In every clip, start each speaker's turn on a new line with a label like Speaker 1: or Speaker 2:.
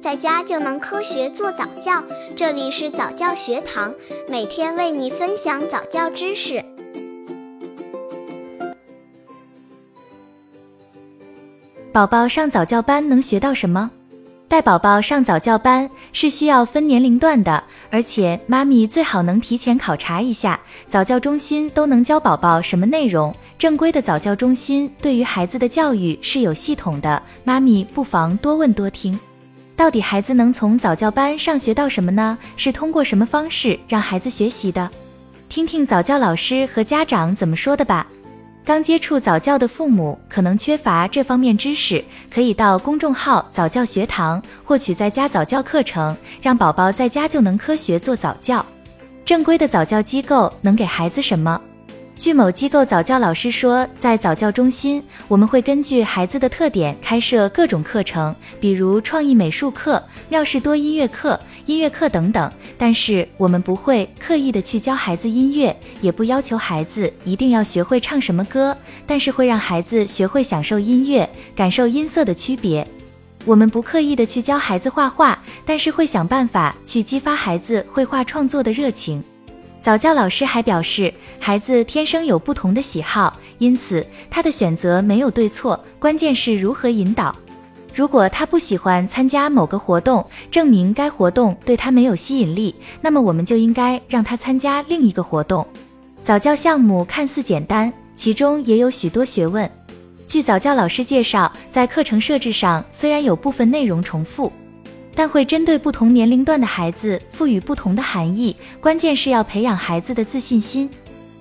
Speaker 1: 在家就能科学做早教。这里是早教学堂，每天为你分享早教知识。
Speaker 2: 宝宝上早教班能学到什么？带宝宝上早教班是需要分年龄段的，而且妈咪最好能提前考察一下早教中心都能教宝宝什么内容。正规的早教中心对于孩子的教育是有系统的，妈咪不妨多问多听。到底孩子能从早教班上学到什么呢？是通过什么方式让孩子学习的？听听早教老师和家长怎么说的吧。刚接触早教的父母可能缺乏这方面知识，可以到公众号早教学堂获取在家早教课程，让宝宝在家就能科学做早教。正规的早教机构能给孩子什么？据某机构早教老师说，在早教中心，我们会根据孩子的特点开设各种课程，比如创意美术课、妙事多音乐课、音乐课等等。但是我们不会刻意的去教孩子音乐，也不要求孩子一定要学会唱什么歌，但是会让孩子学会享受音乐，感受音色的区别。我们不刻意的去教孩子画画，但是会想办法去激发孩子绘画创作的热情。早教老师还表示，孩子天生有不同的喜好，因此他的选择没有对错，关键是如何引导。如果他不喜欢参加某个活动，证明该活动对他没有吸引力，那么我们就应该让他参加另一个活动。早教项目看似简单，其中也有许多学问。据早教老师介绍，在课程设置上，虽然有部分内容重复。但会针对不同年龄段的孩子赋予不同的含义，关键是要培养孩子的自信心。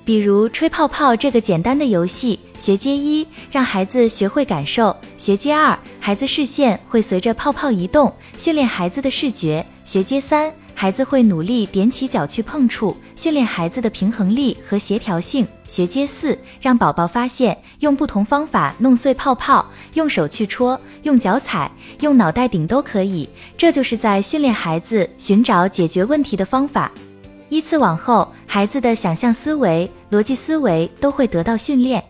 Speaker 2: 比如吹泡泡这个简单的游戏，学阶一让孩子学会感受；学阶二，孩子视线会随着泡泡移动，训练孩子的视觉；学阶三。孩子会努力踮起脚去碰触，训练孩子的平衡力和协调性。学阶四，让宝宝发现用不同方法弄碎泡泡，用手去戳，用脚踩，用脑袋顶都可以。这就是在训练孩子寻找解决问题的方法。依次往后，孩子的想象思维、逻辑思维都会得到训练。